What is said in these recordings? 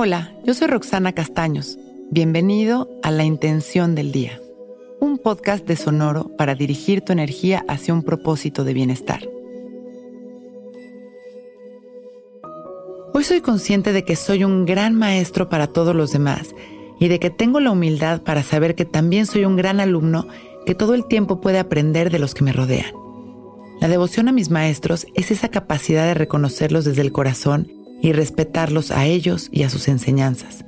Hola, yo soy Roxana Castaños. Bienvenido a La Intención del Día, un podcast de Sonoro para dirigir tu energía hacia un propósito de bienestar. Hoy soy consciente de que soy un gran maestro para todos los demás y de que tengo la humildad para saber que también soy un gran alumno que todo el tiempo puede aprender de los que me rodean. La devoción a mis maestros es esa capacidad de reconocerlos desde el corazón y respetarlos a ellos y a sus enseñanzas.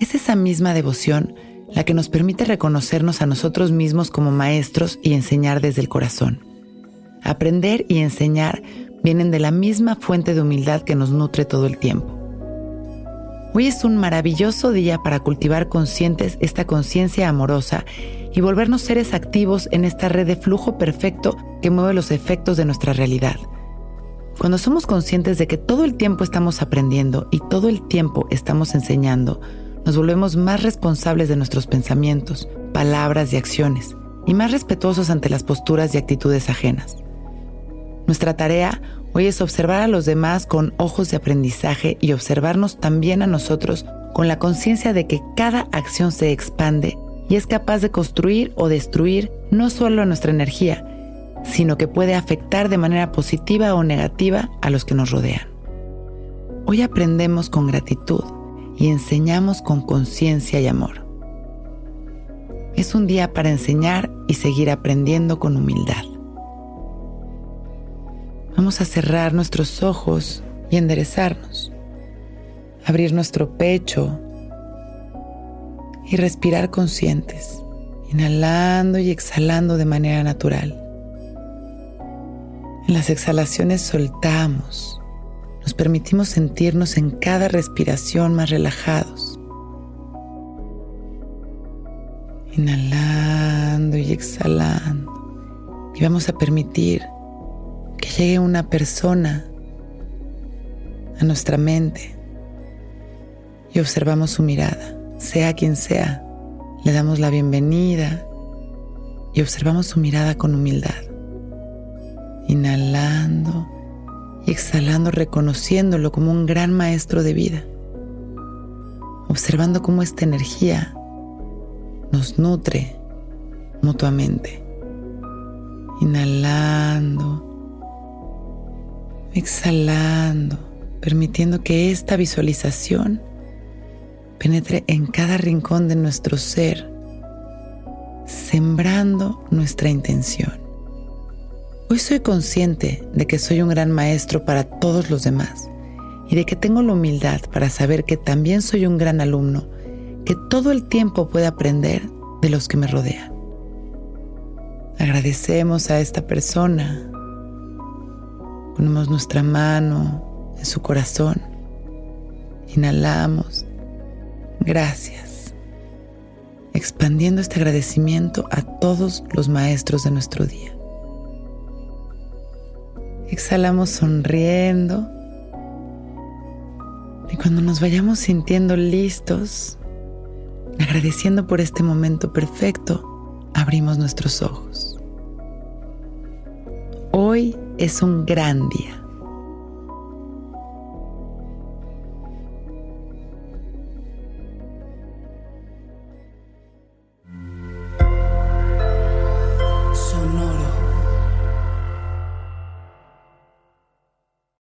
Es esa misma devoción la que nos permite reconocernos a nosotros mismos como maestros y enseñar desde el corazón. Aprender y enseñar vienen de la misma fuente de humildad que nos nutre todo el tiempo. Hoy es un maravilloso día para cultivar conscientes esta conciencia amorosa y volvernos seres activos en esta red de flujo perfecto que mueve los efectos de nuestra realidad. Cuando somos conscientes de que todo el tiempo estamos aprendiendo y todo el tiempo estamos enseñando, nos volvemos más responsables de nuestros pensamientos, palabras y acciones, y más respetuosos ante las posturas y actitudes ajenas. Nuestra tarea hoy es observar a los demás con ojos de aprendizaje y observarnos también a nosotros con la conciencia de que cada acción se expande y es capaz de construir o destruir no solo nuestra energía, sino que puede afectar de manera positiva o negativa a los que nos rodean. Hoy aprendemos con gratitud y enseñamos con conciencia y amor. Es un día para enseñar y seguir aprendiendo con humildad. Vamos a cerrar nuestros ojos y enderezarnos, abrir nuestro pecho y respirar conscientes, inhalando y exhalando de manera natural. En las exhalaciones soltamos, nos permitimos sentirnos en cada respiración más relajados. Inhalando y exhalando. Y vamos a permitir que llegue una persona a nuestra mente y observamos su mirada, sea quien sea. Le damos la bienvenida y observamos su mirada con humildad inhalando y exhalando, reconociéndolo como un gran maestro de vida, observando cómo esta energía nos nutre mutuamente. Inhalando, exhalando, permitiendo que esta visualización penetre en cada rincón de nuestro ser, sembrando nuestra intención. Hoy soy consciente de que soy un gran maestro para todos los demás y de que tengo la humildad para saber que también soy un gran alumno que todo el tiempo puede aprender de los que me rodean. Agradecemos a esta persona. Ponemos nuestra mano en su corazón. Inhalamos. Gracias. Expandiendo este agradecimiento a todos los maestros de nuestro día. Exhalamos sonriendo. Y cuando nos vayamos sintiendo listos, agradeciendo por este momento perfecto, abrimos nuestros ojos. Hoy es un gran día.